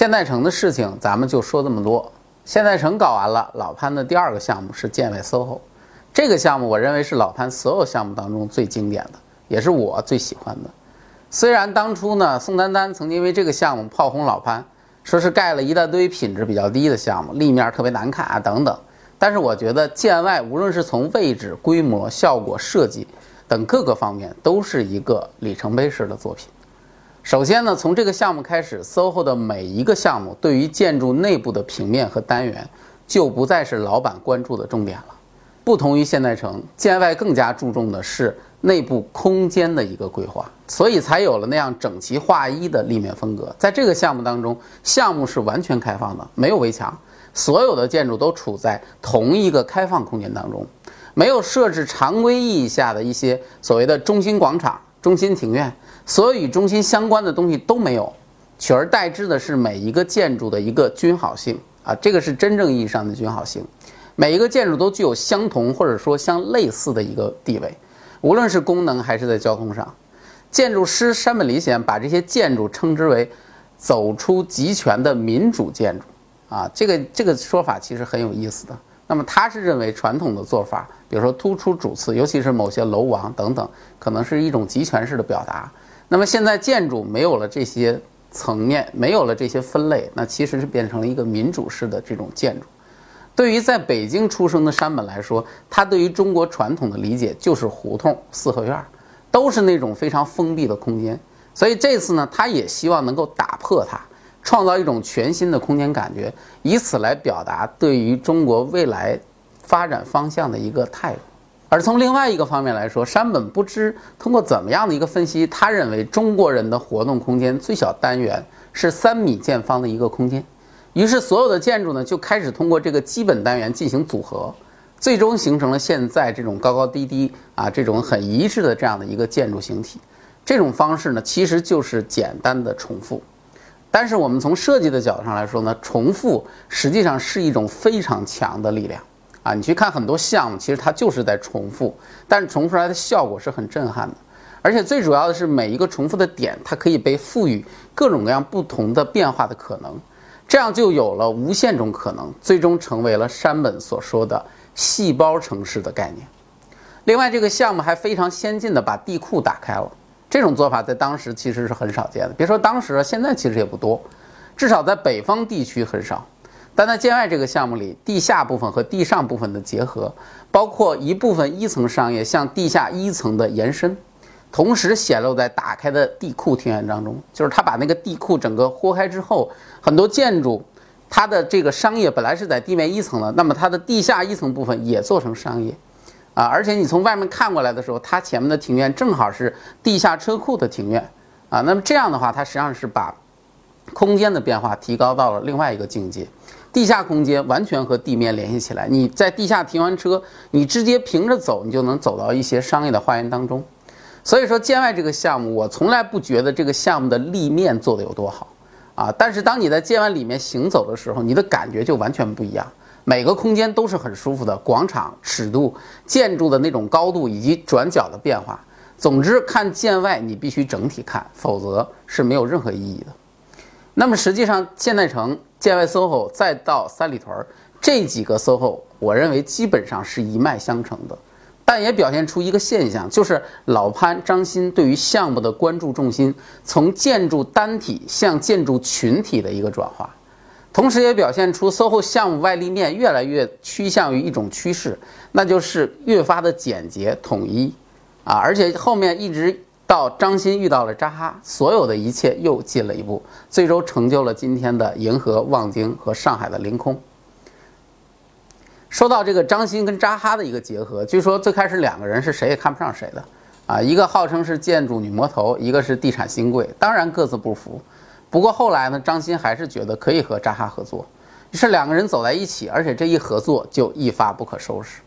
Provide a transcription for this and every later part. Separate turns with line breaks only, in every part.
现代城的事情咱们就说这么多。现代城搞完了，老潘的第二个项目是建外 SOHO，这个项目我认为是老潘所有项目当中最经典的，也是我最喜欢的。虽然当初呢，宋丹丹曾经为这个项目炮轰老潘，说是盖了一大堆品质比较低的项目，立面特别难看啊等等。但是我觉得建外无论是从位置、规模、效果、设计等各个方面，都是一个里程碑式的作品。首先呢，从这个项目开始，SOHO 的每一个项目对于建筑内部的平面和单元，就不再是老板关注的重点了。不同于现代城，建外更加注重的是内部空间的一个规划，所以才有了那样整齐划一的立面风格。在这个项目当中，项目是完全开放的，没有围墙，所有的建筑都处在同一个开放空间当中，没有设置常规意义下的一些所谓的中心广场、中心庭院。所有与中心相关的东西都没有，取而代之的是每一个建筑的一个均好性啊，这个是真正意义上的均好性。每一个建筑都具有相同或者说相类似的一个地位，无论是功能还是在交通上。建筑师山本理显把这些建筑称之为“走出集权的民主建筑”，啊，这个这个说法其实很有意思的。那么他是认为传统的做法，比如说突出主次，尤其是某些楼王等等，可能是一种集权式的表达。那么现在建筑没有了这些层面，没有了这些分类，那其实是变成了一个民主式的这种建筑。对于在北京出生的山本来说，他对于中国传统的理解就是胡同、四合院，都是那种非常封闭的空间。所以这次呢，他也希望能够打破它，创造一种全新的空间感觉，以此来表达对于中国未来发展方向的一个态度。而从另外一个方面来说，山本不知通过怎么样的一个分析，他认为中国人的活动空间最小单元是三米见方的一个空间，于是所有的建筑呢就开始通过这个基本单元进行组合，最终形成了现在这种高高低低啊这种很一致的这样的一个建筑形体。这种方式呢其实就是简单的重复，但是我们从设计的角度上来说呢，重复实际上是一种非常强的力量。啊，你去看很多项目，其实它就是在重复，但是重复出来的效果是很震撼的，而且最主要的是每一个重复的点，它可以被赋予各种各样不同的变化的可能，这样就有了无限种可能，最终成为了山本所说的细胞城市的概念。另外，这个项目还非常先进的把地库打开了，这种做法在当时其实是很少见的，别说当时了，现在其实也不多，至少在北方地区很少。但在建外这个项目里，地下部分和地上部分的结合，包括一部分一层商业向地下一层的延伸，同时显露在打开的地库庭院当中。就是他把那个地库整个豁开之后，很多建筑，它的这个商业本来是在地面一层的，那么它的地下一层部分也做成商业，啊，而且你从外面看过来的时候，它前面的庭院正好是地下车库的庭院，啊，那么这样的话，它实际上是把空间的变化提高到了另外一个境界。地下空间完全和地面联系起来，你在地下停完车，你直接平着走，你就能走到一些商业的花园当中。所以说，建外这个项目，我从来不觉得这个项目的立面做得有多好啊。但是当你在建外里面行走的时候，你的感觉就完全不一样。每个空间都是很舒服的，广场尺度、建筑的那种高度以及转角的变化。总之，看建外你必须整体看，否则是没有任何意义的。那么实际上，现代城。建外 SOHO 再到三里屯这几个 SOHO，我认为基本上是一脉相承的，但也表现出一个现象，就是老潘张鑫对于项目的关注重心从建筑单体向建筑群体的一个转化，同时也表现出 SOHO 项目外立面越来越趋向于一种趋势，那就是越发的简洁统一，啊，而且后面一直。到张欣遇到了扎哈，所有的一切又进了一步，最终成就了今天的银河望京和上海的凌空。说到这个张欣跟扎哈的一个结合，据说最开始两个人是谁也看不上谁的啊，一个号称是建筑女魔头，一个是地产新贵，当然各自不服。不过后来呢，张欣还是觉得可以和扎哈合作，于是两个人走在一起，而且这一合作就一发不可收拾。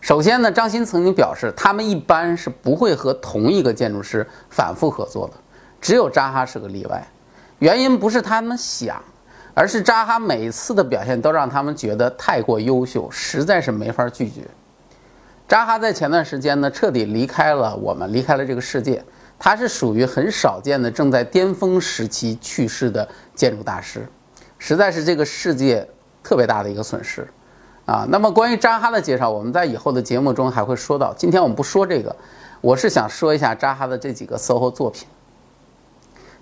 首先呢，张欣曾经表示，他们一般是不会和同一个建筑师反复合作的，只有扎哈是个例外。原因不是他们想，而是扎哈每次的表现都让他们觉得太过优秀，实在是没法拒绝。扎哈在前段时间呢，彻底离开了我们，离开了这个世界。他是属于很少见的正在巅峰时期去世的建筑大师实在是这个世界特别大的一个损失。啊，那么关于扎哈的介绍，我们在以后的节目中还会说到。今天我们不说这个，我是想说一下扎哈的这几个 SOHO 作品。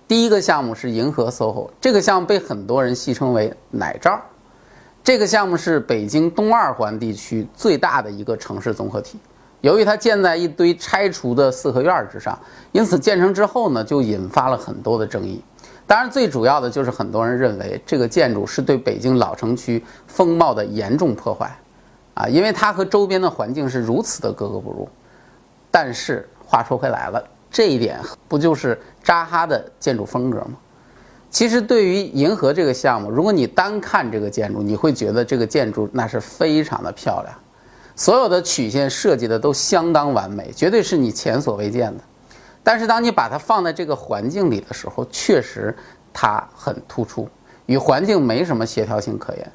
第一个项目是银河 SOHO，这个项目被很多人戏称为“奶罩”。这个项目是北京东二环地区最大的一个城市综合体。由于它建在一堆拆除的四合院之上，因此建成之后呢，就引发了很多的争议。当然，最主要的就是很多人认为这个建筑是对北京老城区风貌的严重破坏，啊，因为它和周边的环境是如此的格格不入。但是话说回来了，这一点不就是扎哈的建筑风格吗？其实，对于银河这个项目，如果你单看这个建筑，你会觉得这个建筑那是非常的漂亮，所有的曲线设计的都相当完美，绝对是你前所未见的。但是当你把它放在这个环境里的时候，确实它很突出，与环境没什么协调性可言。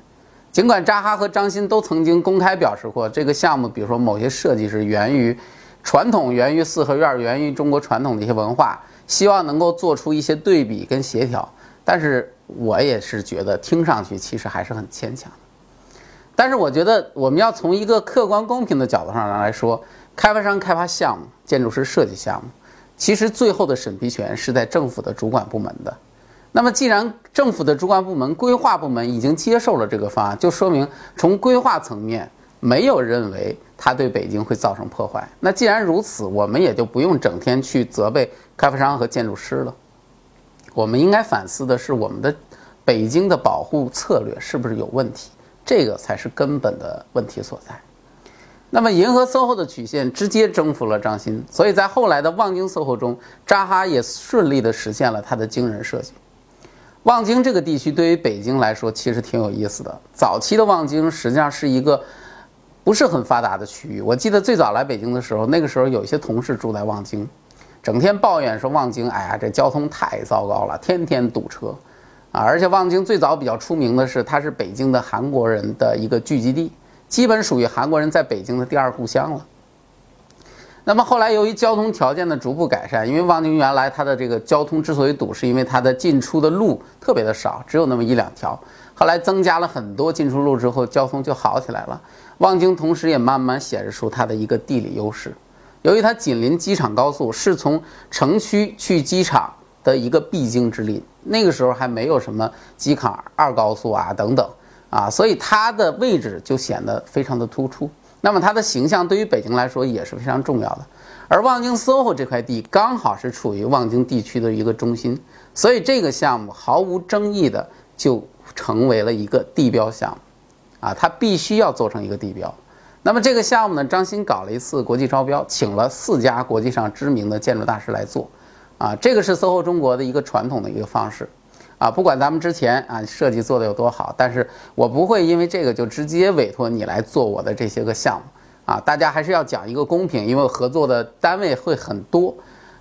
尽管扎哈和张欣都曾经公开表示过，这个项目，比如说某些设计是源于传统，源于四合院，源于中国传统的一些文化，希望能够做出一些对比跟协调。但是我也是觉得听上去其实还是很牵强。但是我觉得我们要从一个客观公平的角度上来说，开发商开发项目，建筑师设计项目。其实最后的审批权是在政府的主管部门的。那么，既然政府的主管部门规划部门已经接受了这个方案，就说明从规划层面没有认为它对北京会造成破坏。那既然如此，我们也就不用整天去责备开发商和建筑师了。我们应该反思的是，我们的北京的保护策略是不是有问题？这个才是根本的问题所在。那么，银河 SOHO 的曲线直接征服了张欣，所以在后来的望京 SOHO 中，扎哈也顺利地实现了他的惊人设计。望京这个地区对于北京来说其实挺有意思的。早期的望京实际上是一个不是很发达的区域。我记得最早来北京的时候，那个时候有一些同事住在望京，整天抱怨说望京，哎呀，这交通太糟糕了，天天堵车啊！而且望京最早比较出名的是，它是北京的韩国人的一个聚集地。基本属于韩国人在北京的第二故乡了。那么后来由于交通条件的逐步改善，因为望京原来它的这个交通之所以堵，是因为它的进出的路特别的少，只有那么一两条。后来增加了很多进出路之后，交通就好起来了。望京同时也慢慢显示出它的一个地理优势，由于它紧邻机场高速，是从城区去机场的一个必经之地。那个时候还没有什么机场二高速啊等等。啊，所以它的位置就显得非常的突出。那么它的形象对于北京来说也是非常重要的。而望京 SOHO 这块地刚好是处于望京地区的一个中心，所以这个项目毫无争议的就成为了一个地标项目。啊，它必须要做成一个地标。那么这个项目呢，张欣搞了一次国际招标，请了四家国际上知名的建筑大师来做。啊，这个是 SOHO 中国的一个传统的一个方式。啊，不管咱们之前啊设计做的有多好，但是我不会因为这个就直接委托你来做我的这些个项目啊。大家还是要讲一个公平，因为合作的单位会很多。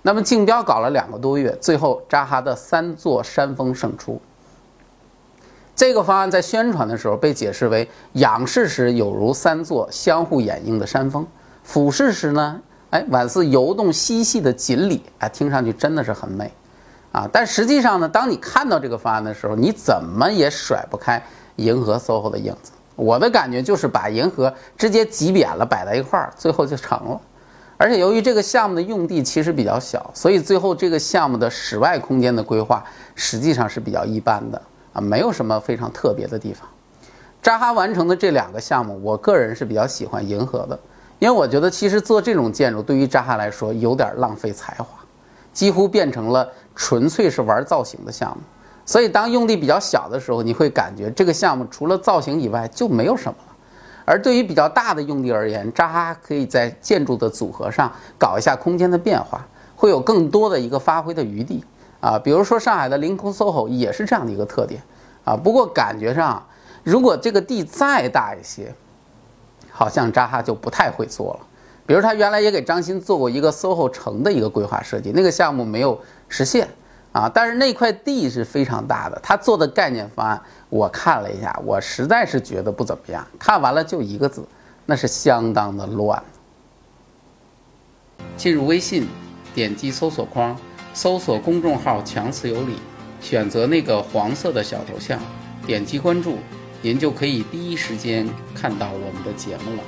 那么竞标搞了两个多月，最后扎哈的三座山峰胜出。这个方案在宣传的时候被解释为仰视时有如三座相互掩映的山峰，俯视时呢，哎，宛似游动嬉戏的锦鲤，哎，听上去真的是很美。啊，但实际上呢，当你看到这个方案的时候，你怎么也甩不开银河 SOHO 的影子。我的感觉就是把银河直接挤扁了，摆在一块儿，最后就成了。而且由于这个项目的用地其实比较小，所以最后这个项目的室外空间的规划实际上是比较一般的啊，没有什么非常特别的地方。扎哈完成的这两个项目，我个人是比较喜欢银河的，因为我觉得其实做这种建筑对于扎哈来说有点浪费才华。几乎变成了纯粹是玩造型的项目，所以当用地比较小的时候，你会感觉这个项目除了造型以外就没有什么了。而对于比较大的用地而言，扎哈可以在建筑的组合上搞一下空间的变化，会有更多的一个发挥的余地啊。比如说上海的凌空 SOHO 也是这样的一个特点啊。不过感觉上，如果这个地再大一些，好像扎哈就不太会做了。比如他原来也给张欣做过一个 SOHO 城的一个规划设计，那个项目没有实现啊，但是那块地是非常大的。他做的概念方案我看了一下，我实在是觉得不怎么样。看完了就一个字，那是相当的乱。进入微信，点击搜索框，搜索公众号“强词有理”，选择那个黄色的小头像，点击关注，您就可以第一时间看到我们的节目了。